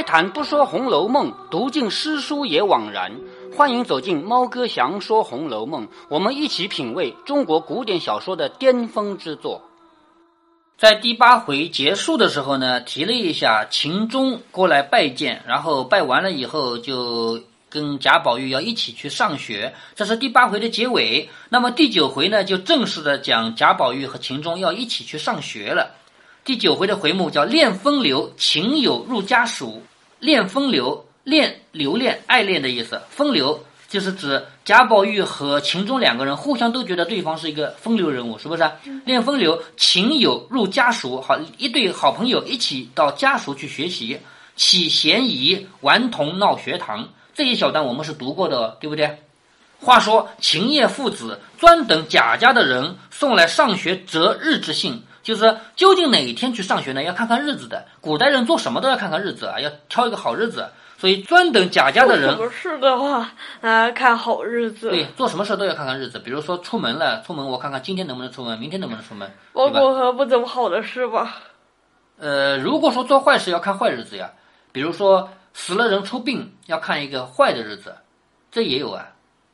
开坛不说《红楼梦》，读尽诗书也枉然。欢迎走进猫哥祥说《红楼梦》，我们一起品味中国古典小说的巅峰之作。在第八回结束的时候呢，提了一下秦钟过来拜见，然后拜完了以后就跟贾宝玉要一起去上学，这是第八回的结尾。那么第九回呢，就正式的讲贾宝玉和秦钟要一起去上学了。第九回的回目叫“恋风流，情友入家属”。恋风流，恋留恋、爱恋的意思。风流就是指贾宝玉和秦钟两个人互相都觉得对方是一个风流人物，是不是？恋风流，情友入家属，好一对好朋友一起到家属去学习，起嫌疑，顽童闹学堂。这一小段我们是读过的，对不对？话说秦叶父子专等贾家的人送来上学择日之信。就是究竟哪一天去上学呢？要看看日子的。古代人做什么都要看看日子啊，要挑一个好日子。所以专等贾家的人。不是的话，啊，看好日子。对，做什么事都要看看日子。比如说出门了，出门我看看今天能不能出门，明天能不能出门，包括和不怎么好的事吧。呃，如果说做坏事要看坏日子呀，比如说死了人出殡要看一个坏的日子，这也有啊。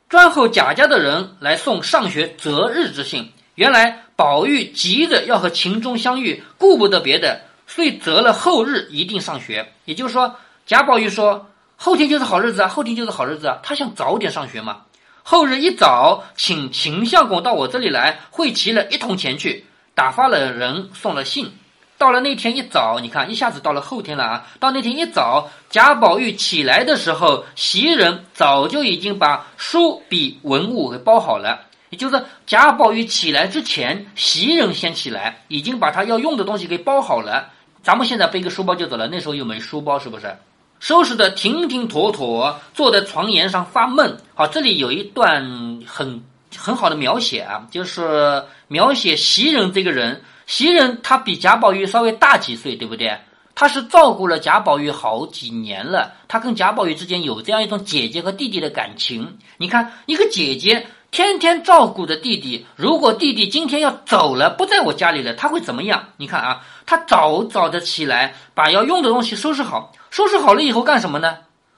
专候贾家的人来送上学择日之信。原来宝玉急着要和秦钟相遇，顾不得别的，遂择了后日一定上学。也就是说，贾宝玉说后天就是好日子啊，后天就是好日子啊，他想早点上学嘛。后日一早，请秦相公到我这里来，会齐了一同前去，打发了人送了信。到了那天一早，你看一下子到了后天了啊！到那天一早，贾宝玉起来的时候，袭人早就已经把书笔文物给包好了。也就是贾宝玉起来之前，袭人先起来，已经把他要用的东西给包好了。咱们现在背个书包就走了，那时候又没书包，是不是？收拾的停停妥妥，坐在床沿上发闷。好，这里有一段很很好的描写啊，就是描写袭人这个人。袭人她比贾宝玉稍微大几岁，对不对？她是照顾了贾宝玉好几年了，她跟贾宝玉之间有这样一种姐姐和弟弟的感情。你看，一个姐姐。天天照顾着弟弟，如果弟弟今天要走了，不在我家里了，他会怎么样？你看啊，他早早的起来，把要用的东西收拾好，收拾好了以后干什么呢？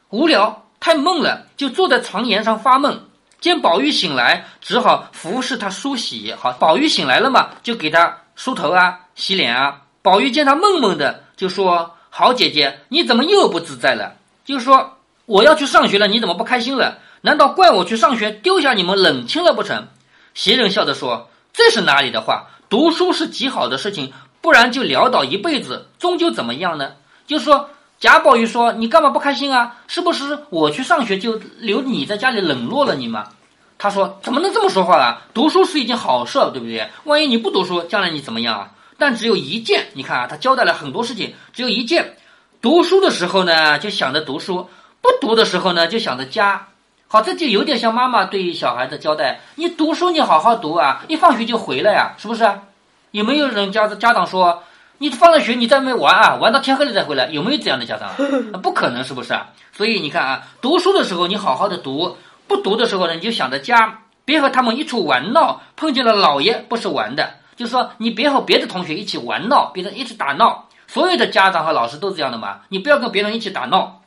无聊，太闷了，就坐在床沿上发闷。见宝玉醒来，只好服侍他梳洗。好，宝玉醒来了嘛，就给他梳头啊，洗脸啊。宝玉见他闷闷的，就说：“好姐姐，你怎么又不自在了？就说我要去上学了，你怎么不开心了？”难道怪我去上学丢下你们冷清了不成？袭人笑着说：“这是哪里的话？读书是极好的事情，不然就潦倒一辈子，终究怎么样呢？”就说贾宝玉说：“你干嘛不开心啊？是不是我去上学就留你在家里冷落了你吗？”他说：“怎么能这么说话啊？读书是一件好事，对不对？万一你不读书，将来你怎么样啊？但只有一件，你看啊，他交代了很多事情，只有一件：读书的时候呢，就想着读书；不读的时候呢，就想着家。”好，这就有点像妈妈对小孩子交代：你读书，你好好读啊，一放学就回来呀，是不是？有没有人家家长说，你放了学你在外面玩啊，玩到天黑了再回来？有没有这样的家长？不可能，是不是？所以你看啊，读书的时候你好好的读，不读的时候呢，你就想着家，别和他们一处玩闹，碰见了老爷不是玩的，就是说你别和别的同学一起玩闹，别人一起打闹。所有的家长和老师都这样的嘛，你不要跟别人一起打闹。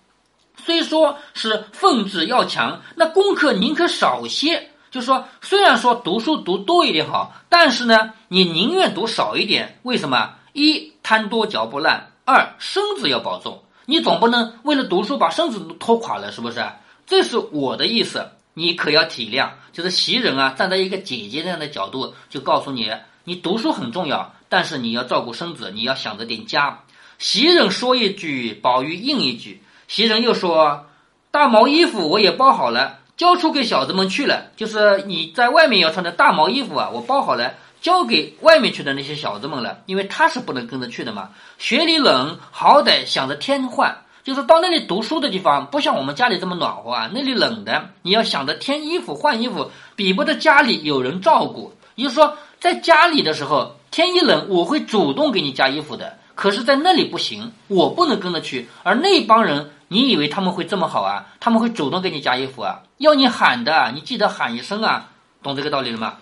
虽说是奉旨要强，那功课宁可少些。就是说虽然说读书读多一点好，但是呢，你宁愿读少一点。为什么？一贪多嚼不烂，二身子要保重。你总不能为了读书把身子都拖垮了，是不是？这是我的意思，你可要体谅。就是袭人啊，站在一个姐姐这样的角度，就告诉你，你读书很重要，但是你要照顾身子，你要想着点家。袭人说一句，宝玉应一句。袭人又说：“大毛衣服我也包好了，交出给小子们去了。就是你在外面要穿的大毛衣服啊，我包好了，交给外面去的那些小子们了。因为他是不能跟着去的嘛。雪里冷，好歹想着添换。就是到那里读书的地方，不像我们家里这么暖和啊，那里冷的，你要想着添衣服换衣服，比不得家里有人照顾。也就是说，在家里的时候，天一冷，我会主动给你加衣服的。可是，在那里不行，我不能跟着去，而那帮人。”你以为他们会这么好啊？他们会主动给你加衣服啊？要你喊的，你记得喊一声啊！懂这个道理了吗？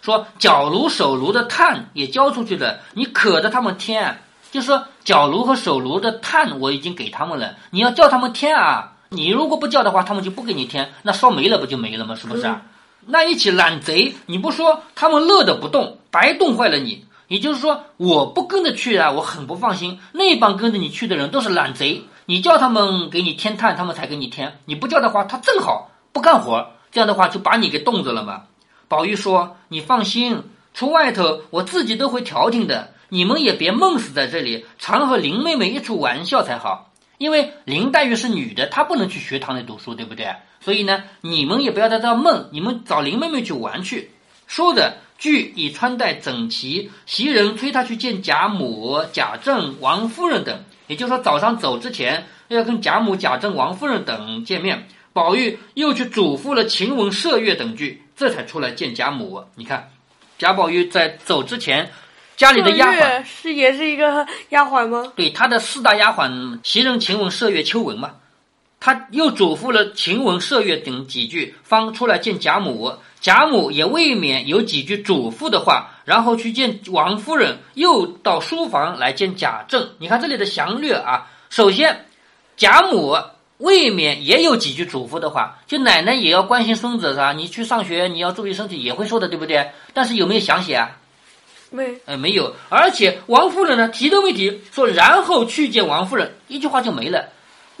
说脚炉手炉的炭也交出去了，你可着他们添，就是说脚炉和手炉的炭我已经给他们了，你要叫他们添啊。你如果不叫的话，他们就不给你添，那烧没了不就没了吗？是不是啊？那一起懒贼，你不说他们乐的不动，白冻坏了你。也就是说，我不跟着去啊，我很不放心。那帮跟着你去的人都是懒贼，你叫他们给你添炭，他们才给你添；你不叫的话，他正好不干活，这样的话就把你给冻着了嘛。宝玉说：“你放心，出外头我自己都会调停的，你们也别闷死在这里，常和林妹妹一处玩笑才好。”因为林黛玉是女的，她不能去学堂里读书，对不对？所以呢，你们也不要在这闷，你们找林妹妹去玩去。说着，俱已穿戴整齐，袭人催她去见贾母、贾政、王夫人等。也就是说，早上走之前要跟贾母、贾政、王夫人等见面。宝玉又去嘱咐了晴雯、麝月等句，这才出来见贾母。你看，贾宝玉在走之前。家里的丫鬟是也是一个丫鬟吗？对，他的四大丫鬟袭人、晴雯、麝月、秋纹嘛。他又嘱咐了晴雯、麝月等几句，方出来见贾母。贾母也未免有几句嘱咐的话，然后去见王夫人，又到书房来见贾政。你看这里的详略啊。首先，贾母未免也有几句嘱咐的话，就奶奶也要关心孙子是吧？你去上学，你要注意身体，也会说的，对不对？但是有没有详写啊？没，呃，没有，而且王夫人呢提都没提，说然后去见王夫人，一句话就没了。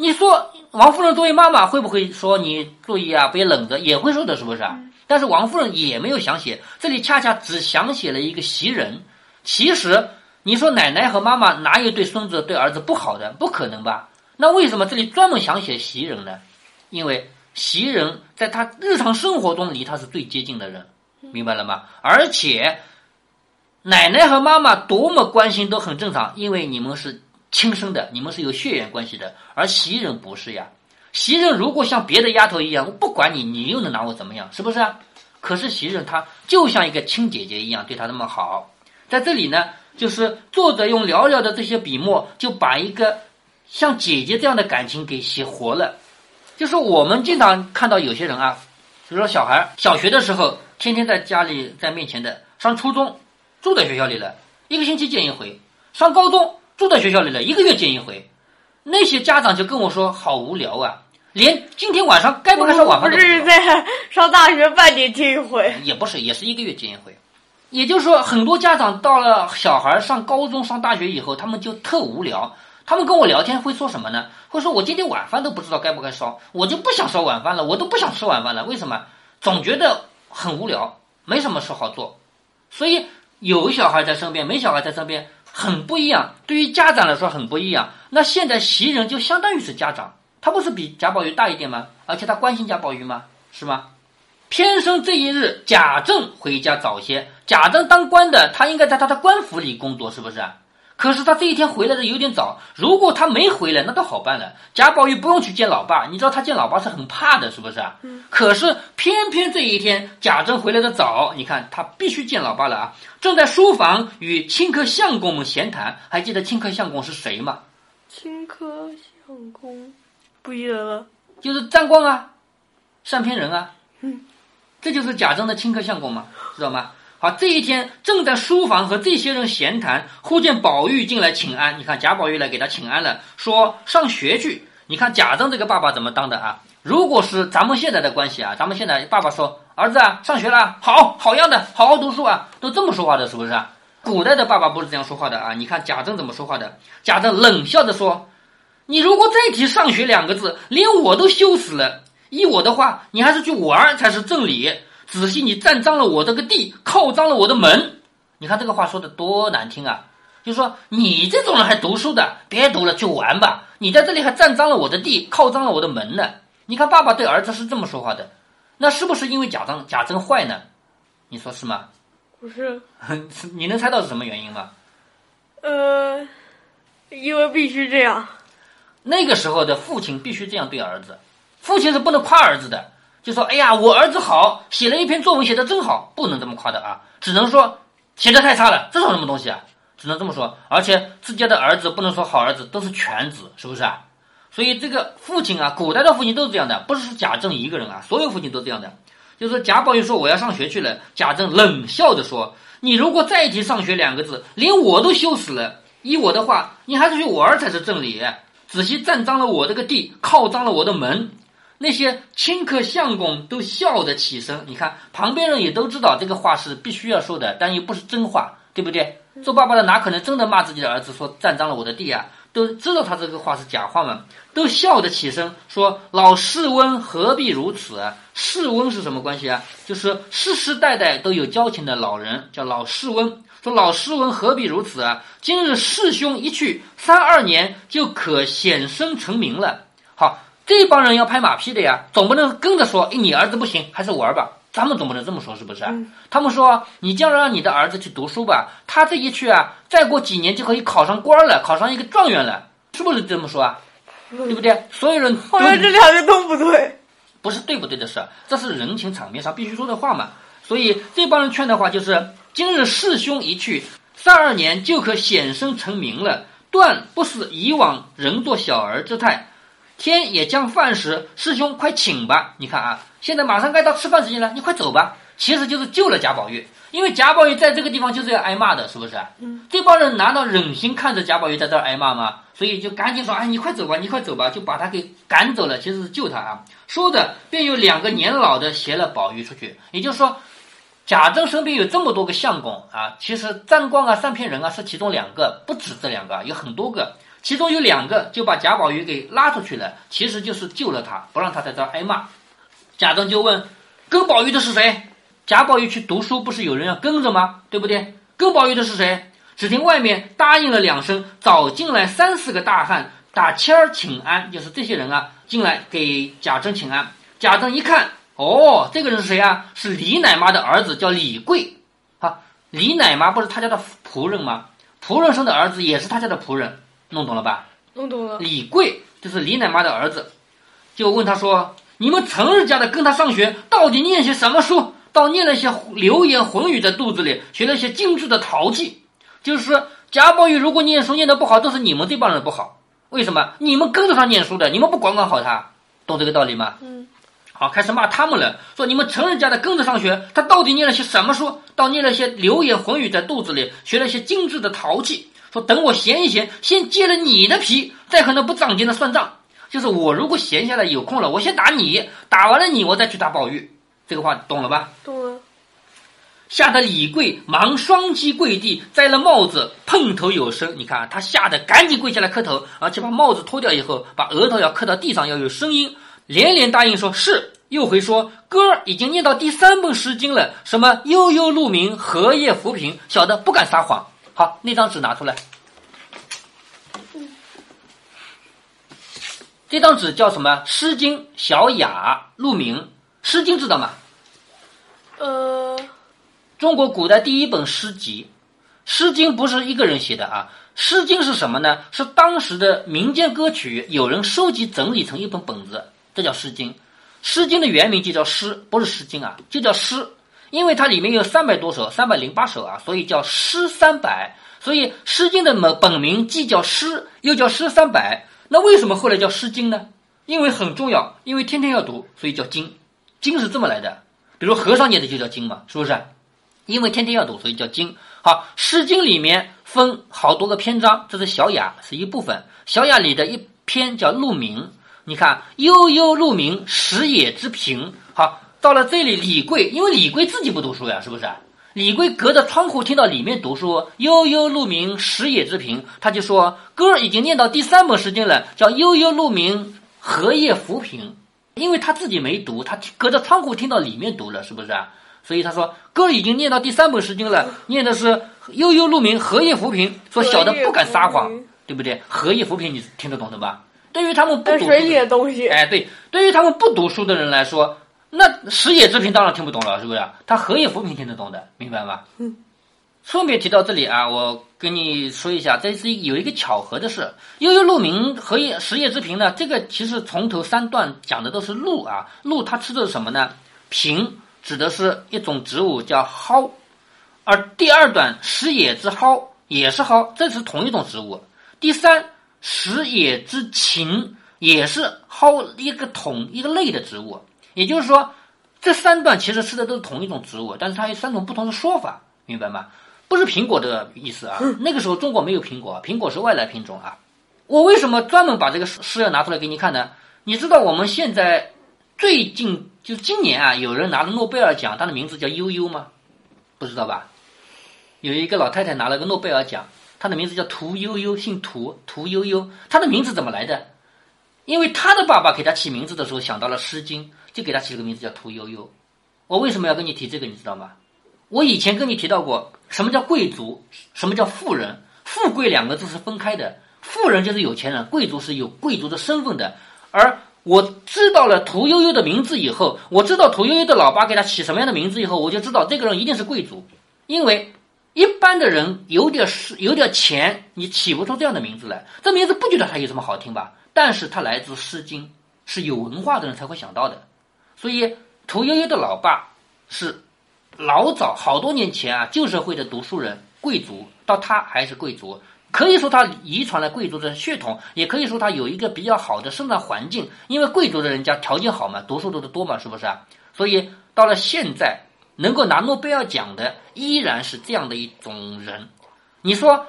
你说王夫人作为妈妈会不会说你注意啊，别冷着，也会说的，是不是啊？但是王夫人也没有详写，这里恰恰只详写了一个袭人。其实你说奶奶和妈妈哪有对孙子对儿子不好的？不可能吧？那为什么这里专门详写袭人呢？因为袭人在他日常生活中离他是最接近的人，明白了吗？而且。奶奶和妈妈多么关心都很正常，因为你们是亲生的，你们是有血缘关系的。而袭人不是呀，袭人如果像别的丫头一样，我不管你，你又能拿我怎么样？是不是啊？可是袭人她就像一个亲姐姐一样，对她那么好。在这里呢，就是作者用寥寥的这些笔墨，就把一个像姐姐这样的感情给写活了。就是我们经常看到有些人啊，比如说小孩小学的时候，天天在家里在面前的，上初中。住在学校里了，一个星期见一回；上高中住在学校里了，一个月见一回。那些家长就跟我说：“好无聊啊，连今天晚上该不该上晚饭都不是在上大学半年见一回，也不是，也是一个月见一回。也就是说，很多家长到了小孩上高中、上大学以后，他们就特无聊。他们跟我聊天会说什么呢？会说我今天晚饭都不知道该不该烧，我就不想烧晚饭了，我都不想吃晚饭了。为什么？总觉得很无聊，没什么事好做，所以。有小孩在身边，没小孩在身边，很不一样。对于家长来说很不一样。那现在袭人就相当于是家长，他不是比贾宝玉大一点吗？而且他关心贾宝玉吗？是吗？偏生这一日，贾政回家早些。贾政当官的，他应该在他的官府里工作，是不是？可是他这一天回来的有点早，如果他没回来，那倒好办了。贾宝玉不用去见老爸，你知道他见老爸是很怕的，是不是啊？嗯。可是偏偏这一天贾政回来的早，你看他必须见老爸了啊！正在书房与清客相公们闲谈，还记得清客相公是谁吗？清客相公不记得了，就是张光啊，善骗人啊。嗯。这就是贾政的清客相公嘛，知道吗？好，这一天正在书房和这些人闲谈，忽见宝玉进来请安。你看贾宝玉来给他请安了，说上学去。你看贾政这个爸爸怎么当的啊？如果是咱们现在的关系啊，咱们现在爸爸说儿子啊，上学了，好好样的，好好读书啊，都这么说话的，是不是啊？古代的爸爸不是这样说话的啊。你看贾政怎么说话的？贾政冷笑着说：“你如果再提上学两个字，连我都羞死了。依我的话，你还是去玩才是正理。”仔细，你占脏了我这个地，靠脏了我的门。你看这个话说的多难听啊！就说你这种人还读书的，别读了，去玩吧。你在这里还占脏了我的地，靠脏了我的门呢。你看爸爸对儿子是这么说话的，那是不是因为贾政贾政坏呢？你说是吗？不是。你能猜到是什么原因吗？呃，因为必须这样。那个时候的父亲必须这样对儿子，父亲是不能夸儿子的。就说：“哎呀，我儿子好，写了一篇作文，写的真好，不能这么夸的啊，只能说写的太差了，这算什么东西啊？只能这么说。而且自家的儿子不能说好儿子，都是犬子，是不是啊？所以这个父亲啊，古代的父亲都是这样的，不是贾政一个人啊，所有父亲都这样的。就是说贾宝玉说我要上学去了，贾政冷笑着说：你如果再提上学两个字，连我都羞死了。依我的话，你还是去玩才是正理。仔细占脏了我这个地，靠脏了我的门。那些亲客相公都笑得起身。你看，旁边人也都知道这个话是必须要说的，但又不是真话，对不对？做爸爸的哪可能真的骂自己的儿子说占脏了我的地啊？都知道他这个话是假话嘛，都笑得起身说：“老世翁何必如此？”世翁是什么关系啊？就是世世代代都有交情的老人，叫老世翁。说老师文何必如此啊？今日师兄一去，三二年就可显身成名了。好，这帮人要拍马屁的呀，总不能跟着说，哎，你儿子不行，还是玩吧。咱们总不能这么说，是不是？他们说，你就让你的儿子去读书吧，他这一去啊，再过几年就可以考上官了，考上一个状元了，是不是这么说啊？对不对？所有人好像这两个都不对，不是对不对的事，这是人情场面上必须说的话嘛。所以这帮人劝的话就是。今日师兄一去，三二年就可显身成名了。断不是以往人做小儿之态。天也将饭时，师兄快请吧。你看啊，现在马上该到吃饭时间了，你快走吧。其实就是救了贾宝玉，因为贾宝玉在这个地方就是要挨骂的，是不是？嗯。这帮人难道忍心看着贾宝玉在这儿挨骂吗？所以就赶紧说：“哎，你快走吧，你快走吧，就把他给赶走了。其实是救他啊。”说着，便有两个年老的携了宝玉出去。也就是说。贾政身边有这么多个相公啊，其实张光啊、三骗人啊是其中两个，不止这两个，有很多个。其中有两个就把贾宝玉给拉出去了，其实就是救了他，不让他在这儿挨骂。贾政就问：跟宝玉的是谁？贾宝玉去读书，不是有人要跟着吗？对不对？跟宝玉的是谁？只听外面答应了两声，早进来三四个大汉打签儿请安，就是这些人啊，进来给贾政请安。贾政一看。哦，这个人是谁啊？是李奶妈的儿子，叫李贵。啊，李奶妈不是他家的仆人吗？仆人生的儿子也是他家的仆人，弄懂了吧？弄懂了。李贵就是李奶妈的儿子，就问他说：“你们成日家的跟他上学，到底念些什么书？倒念了些流言混语在肚子里，学了些精致的陶器。就是说，贾宝玉如果念书念得不好，都是你们这帮人不好。为什么？你们跟着他念书的，你们不管管好他，懂这个道理吗？嗯。”好，开始骂他们了，说你们成人家的跟着上学，他到底念了些什么书？倒念了些流言混语在肚子里，学了些精致的陶器。说等我闲一闲，先揭了你的皮，再和那不长进的算账。就是我如果闲下来有空了，我先打你，打完了你，我再去打宝玉。这个话懂了吧？懂了。吓得李贵忙双膝跪地，摘了帽子，碰头有声。你看他吓得赶紧跪下来磕头，而且把帽子脱掉以后，把额头要磕到地上，要有声音。连连答应说是，又回说哥儿已经念到第三本诗经了，什么悠悠鹿鸣，荷叶浮萍，小的不敢撒谎。好，那张纸拿出来。这张纸叫什么？《诗经·小雅·鹿鸣》。《诗经》知道吗？呃，中国古代第一本诗集，《诗经》不是一个人写的啊，《诗经》是什么呢？是当时的民间歌曲，有人收集整理成一本本子。这叫《诗经》，《诗经》的原名就叫诗，不是《诗经》啊，就叫诗，因为它里面有三百多首，三百零八首啊，所以叫诗三百。所以《诗经》的本本名既叫诗，又叫诗三百。那为什么后来叫《诗经》呢？因为很重要，因为天天要读，所以叫经。经是这么来的。比如和尚念的就叫经嘛，是不是？因为天天要读，所以叫经。好，《诗经》里面分好多个篇章，这是《小雅》是一部分，《小雅》里的一篇叫《鹿鸣》。你看，悠悠鹿鸣，食野之苹。好，到了这里，李贵，因为李贵自己不读书呀，是不是？李贵隔着窗户听到里面读书，悠悠鹿鸣，食野之苹，他就说，歌儿已经念到第三本诗经了，叫悠悠鹿鸣，荷叶浮萍。因为他自己没读，他隔着窗户听到里面读了，是不是？所以他说，歌儿已经念到第三本诗经了，念的是悠悠鹿鸣，荷叶浮萍。说小的不敢撒谎，对不对？荷叶浮萍，你听得懂的吧？对于他们不读水里的东西，哎，对，对于他们不读书的人来说，那食野之苹当然听不懂了，是不是？他荷叶浮萍听得懂的，明白吗？嗯。顺便提到这里啊，我跟你说一下，这是有一个巧合的事。悠悠鹿鸣，荷叶食野之苹呢？这个其实从头三段讲的都是鹿啊，鹿它吃的是什么呢？苹指的是一种植物叫蒿，而第二段食野之蒿也是蒿，这是同一种植物。第三。食野之芹也是蒿一个统一个类的植物，也就是说，这三段其实吃的都是同一种植物，但是它有三种不同的说法，明白吗？不是苹果的意思啊。那个时候中国没有苹果，苹果是外来品种啊。我为什么专门把这个诗要拿出来给你看呢？你知道我们现在最近就今年啊，有人拿了诺贝尔奖，他的名字叫悠悠吗？不知道吧？有一个老太太拿了个诺贝尔奖，她的名字叫屠呦呦，姓屠，屠呦呦。她的名字怎么来的？因为她的爸爸给她起名字的时候想到了《诗经》，就给他起了个名字叫屠呦呦。我为什么要跟你提这个？你知道吗？我以前跟你提到过，什么叫贵族，什么叫富人？富贵两个字是分开的。富人就是有钱人，贵族是有贵族的身份的。而我知道了屠呦呦的名字以后，我知道屠呦呦的老爸给他起什么样的名字以后，我就知道这个人一定是贵族。因为一般的人有点是有点钱，你起不出这样的名字来。这名字不觉得他有什么好听吧？但是他来自《诗经》，是有文化的人才会想到的。所以屠呦呦的老爸是老早好多年前啊旧社会的读书人贵族，到他还是贵族。可以说他遗传了贵族的血统，也可以说他有一个比较好的生长环境，因为贵族的人家条件好嘛，读书读得多嘛，是不是啊？所以到了现在，能够拿诺贝尔奖的依然是这样的一种人。你说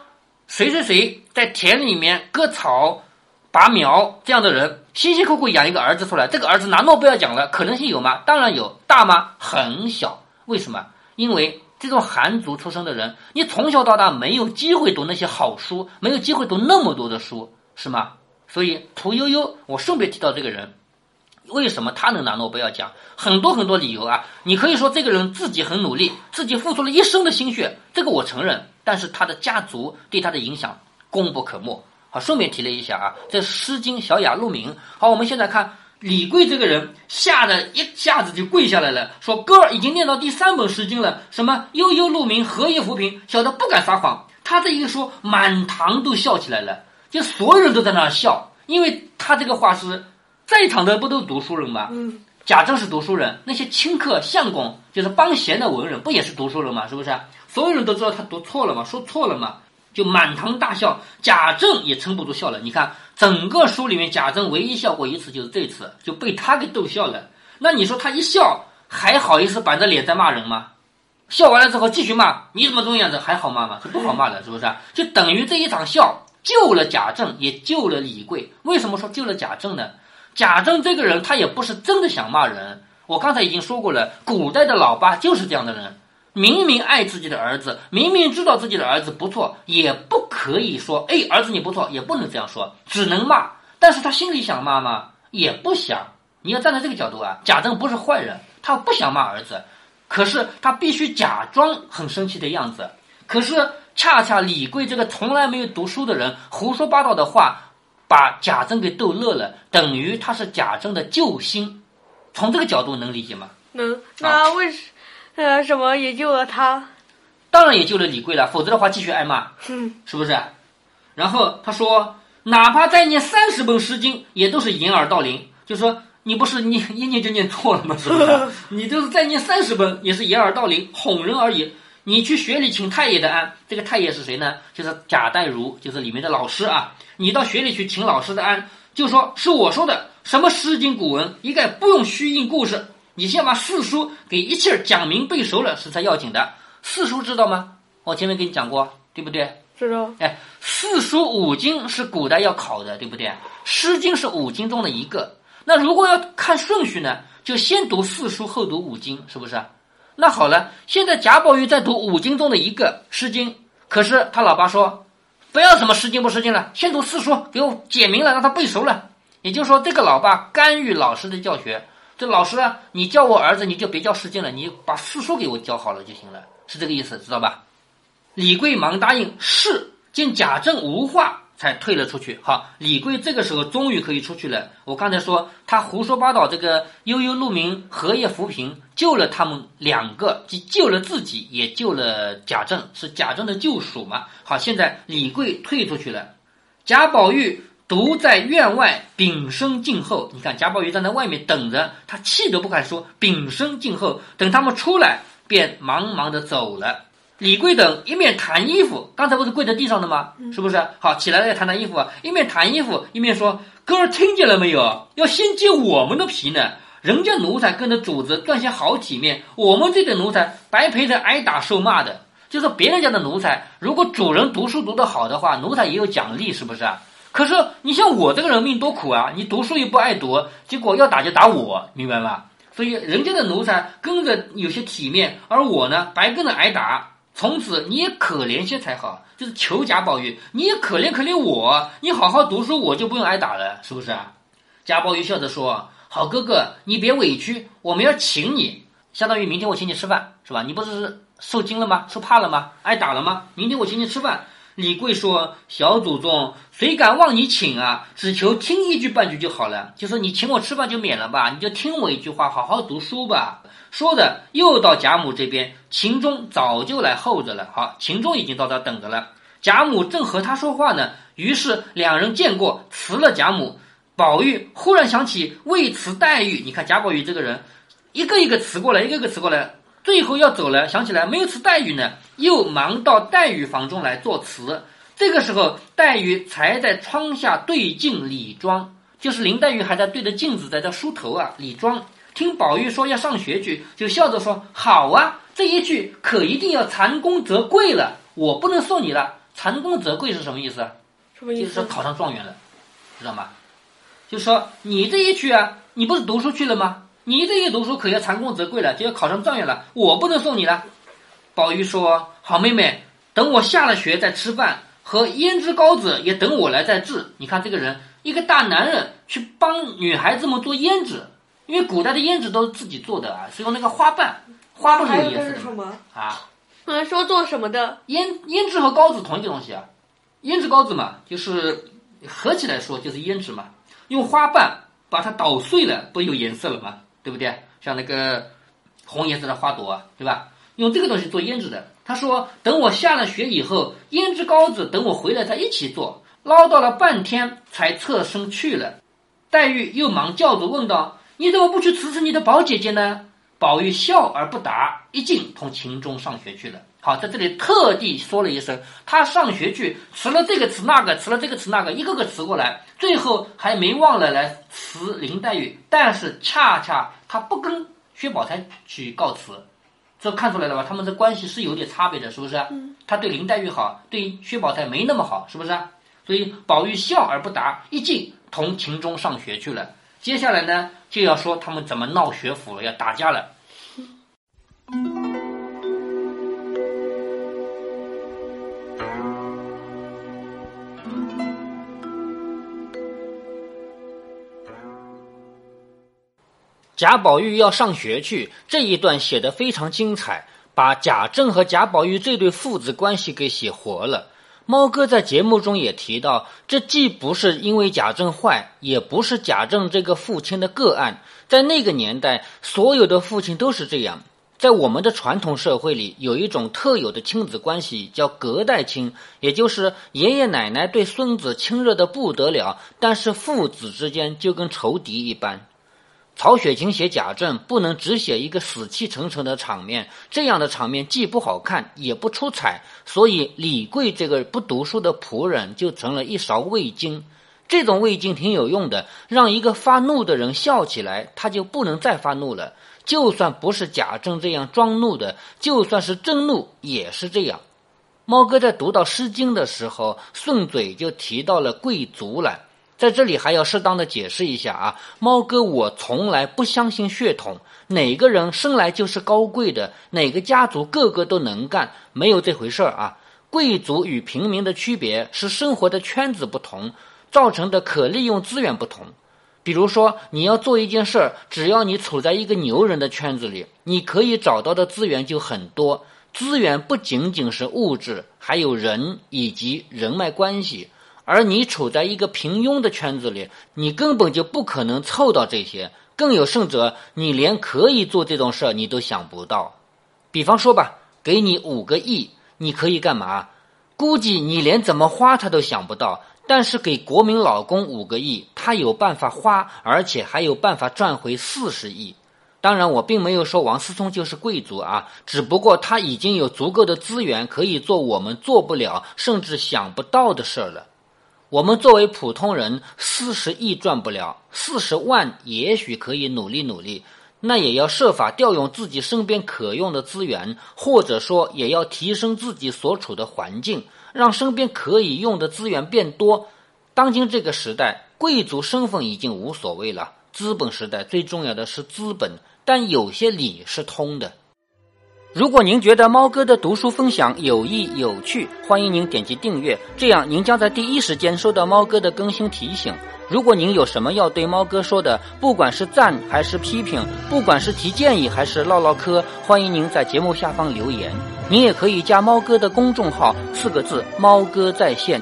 谁谁谁在田里面割草、拔苗这样的人，辛辛苦苦养一个儿子出来，这个儿子拿诺贝尔奖了，可能性有吗？当然有，大吗？很小。为什么？因为。这种寒族出身的人，你从小到大没有机会读那些好书，没有机会读那么多的书，是吗？所以屠呦呦，我顺便提到这个人，为什么他能拿诺贝尔奖？很多很多理由啊！你可以说这个人自己很努力，自己付出了一生的心血，这个我承认。但是他的家族对他的影响功不可没。好，顺便提了一下啊，这《诗经·小雅·鹿鸣》。好，我们现在看。李贵这个人吓得一下子就跪下来了，说：“哥儿已经念到第三本《诗经》了，什么悠悠鹿鸣，何以浮萍，小的不敢撒谎。”他这一说，满堂都笑起来了，就所有人都在那儿笑，因为他这个话是在场的不都读书人吗？嗯，贾政是读书人，那些清客相公就是帮闲的文人，不也是读书人吗？是不是？所有人都知道他读错了嘛，说错了嘛。就满堂大笑，贾政也撑不住笑了。你看，整个书里面，贾政唯一笑过一次，就是这次就被他给逗笑了。那你说他一笑，还好意思板着脸在骂人吗？笑完了之后继续骂，你怎么这种样子？还好骂吗？是不好骂的，是不是？就等于这一场笑救了贾政，也救了李贵。为什么说救了贾政呢？贾政这个人，他也不是真的想骂人。我刚才已经说过了，古代的老爸就是这样的人。明明爱自己的儿子，明明知道自己的儿子不错，也不可以说：“哎，儿子你不错。”也不能这样说，只能骂。但是他心里想骂吗？也不想。你要站在这个角度啊，贾政不是坏人，他不想骂儿子，可是他必须假装很生气的样子。可是恰恰李贵这个从来没有读书的人，胡说八道的话，把贾政给逗乐了，等于他是贾政的救星。从这个角度能理解吗？能。那为什？呃，什么也救了他？当然也救了李贵了，否则的话继续挨骂，是不是？然后他说，哪怕再念三十本《诗经》，也都是掩耳盗铃。就说你不是念一念就念错了吗？是不是？你就是再念三十本，也是掩耳盗铃，哄人而已。你去学里请太爷的安，这个太爷是谁呢？就是贾代儒，就是里面的老师啊。你到学里去请老师的安，就说是我说的，什么《诗经》古文，一概不用虚应故事。你先把四书给一气儿讲明背熟了是才要紧的。四书知道吗？我前面给你讲过，对不对？知道。哎，四书五经是古代要考的，对不对？《诗经》是五经中的一个。那如果要看顺序呢，就先读四书后读五经，是不是？那好了，现在贾宝玉在读五经中的一个《诗经》，可是他老爸说不要什么《诗经》不《诗经》了，先读四书，给我解明了，让他背熟了。也就是说，这个老爸干预老师的教学。这老师，你教我儿子，你就别教诗经了，你把四书给我教好了就行了，是这个意思，知道吧？李贵忙答应，是。见贾政无话，才退了出去。好，李贵这个时候终于可以出去了。我刚才说他胡说八道，这个悠悠鹿鸣，荷叶浮萍，救了他们两个，既救了自己，也救了贾政，是贾政的救赎嘛？好，现在李贵退出去了，贾宝玉。独在院外屏声静候。你看贾宝玉站在外面等着，他气都不敢说，屏声静候。等他们出来，便忙忙的走了。李贵等一面弹衣服，刚才不是跪在地上的吗？是不是？好，起来了要，弹弹衣服啊。一面弹衣服，一面说：“哥儿听见了没有？要先揭我们的皮呢。人家奴才跟着主子赚些好体面，我们这点奴才白陪着挨打受骂的。就是别人家的奴才，如果主人读书读得好的话，奴才也有奖励，是不是啊？可是你像我这个人命多苦啊！你读书又不爱读，结果要打就打我，明白吗？所以人家的奴才跟着有些体面，而我呢，白跟着挨打。从此你也可怜些才好，就是求贾宝玉，你也可怜可怜我，你好好读书，我就不用挨打了，是不是啊？贾宝玉笑着说：“好哥哥，你别委屈，我们要请你，相当于明天我请你吃饭，是吧？你不是受惊了吗？受怕了吗？挨打了吗？明天我请你吃饭。”李贵说：“小祖宗，谁敢望你请啊？只求听一句半句就好了。就说你请我吃饭就免了吧，你就听我一句话，好好读书吧。”说着，又到贾母这边，秦钟早就来候着了。好，秦钟已经到这等着了。贾母正和他说话呢，于是两人见过，辞了贾母。宝玉忽然想起未辞黛玉，你看贾宝玉这个人，一个一个辞过来，一个一个辞过来。最后要走了，想起来没有吃黛玉呢，又忙到黛玉房中来作词。这个时候，黛玉才在窗下对镜理妆，就是林黛玉还在对着镜子在这梳头啊，理妆。听宝玉说要上学去，就笑着说：“好啊，这一句可一定要蟾宫则贵了，我不能送你了。蟾宫则贵是什么意思？什么意思？就是说考上状元了，知道吗？就说你这一去啊，你不是读书去了吗？”你这一读书，可要蟾宫则贵了，就要考上状元了。我不能送你了。宝玉说：“好妹妹，等我下了学再吃饭，和胭脂膏子也等我来再制。你看这个人，一个大男人去帮女孩子们做胭脂，因为古代的胭脂都是自己做的啊，是用那个花瓣，花不是有颜色的啊。嗯，说做什么的？胭胭脂和膏子同一个东西啊，胭脂膏子嘛，就是合起来说就是胭脂嘛，用花瓣把它捣碎了，不有颜色了吗？对不对？像那个红颜色的花朵，对吧？用这个东西做胭脂的。他说：“等我下了雪以后，胭脂膏子等我回来再一起做。”唠叨了半天，才侧身去了。黛玉又忙叫着问道：“你怎么不去辞辞你的宝姐姐呢？”宝玉笑而不答，一进同秦钟上学去了。好，在这里特地说了一声，他上学去，辞了这个辞那个，辞了这个辞那个，一个个辞过来，最后还没忘了来辞林黛玉。但是恰恰他不跟薛宝钗去告辞，这看出来了吧？他们的关系是有点差别的，是不是？嗯。他对林黛玉好，对薛宝钗没那么好，是不是？所以宝玉笑而不答，一进同秦钟上学去了。接下来呢，就要说他们怎么闹学府了，要打架了。贾宝玉要上学去，这一段写的非常精彩，把贾政和贾宝玉这对父子关系给写活了。猫哥在节目中也提到，这既不是因为贾政坏，也不是贾政这个父亲的个案，在那个年代，所有的父亲都是这样。在我们的传统社会里，有一种特有的亲子关系，叫隔代亲，也就是爷爷奶奶对孙子亲热的不得了，但是父子之间就跟仇敌一般。曹雪芹写贾政不能只写一个死气沉沉的场面，这样的场面既不好看也不出彩，所以李贵这个不读书的仆人就成了一勺味精。这种味精挺有用的，让一个发怒的人笑起来，他就不能再发怒了。就算不是贾政这样装怒的，就算是真怒也是这样。猫哥在读到《诗经》的时候，顺嘴就提到了贵族了。在这里还要适当的解释一下啊，猫哥，我从来不相信血统，哪个人生来就是高贵的，哪个家族个个都能干，没有这回事儿啊。贵族与平民的区别是生活的圈子不同，造成的可利用资源不同。比如说，你要做一件事儿，只要你处在一个牛人的圈子里，你可以找到的资源就很多。资源不仅仅是物质，还有人以及人脉关系。而你处在一个平庸的圈子里，你根本就不可能凑到这些。更有甚者，你连可以做这种事儿你都想不到。比方说吧，给你五个亿，你可以干嘛？估计你连怎么花他都想不到。但是给国民老公五个亿，他有办法花，而且还有办法赚回四十亿。当然，我并没有说王思聪就是贵族啊，只不过他已经有足够的资源可以做我们做不了，甚至想不到的事儿了。我们作为普通人，四十亿赚不了，四十万也许可以努力努力。那也要设法调用自己身边可用的资源，或者说也要提升自己所处的环境，让身边可以用的资源变多。当今这个时代，贵族身份已经无所谓了，资本时代最重要的是资本，但有些理是通的。如果您觉得猫哥的读书分享有益有趣，欢迎您点击订阅，这样您将在第一时间收到猫哥的更新提醒。如果您有什么要对猫哥说的，不管是赞还是批评，不管是提建议还是唠唠嗑，欢迎您在节目下方留言。您也可以加猫哥的公众号，四个字“猫哥在线”。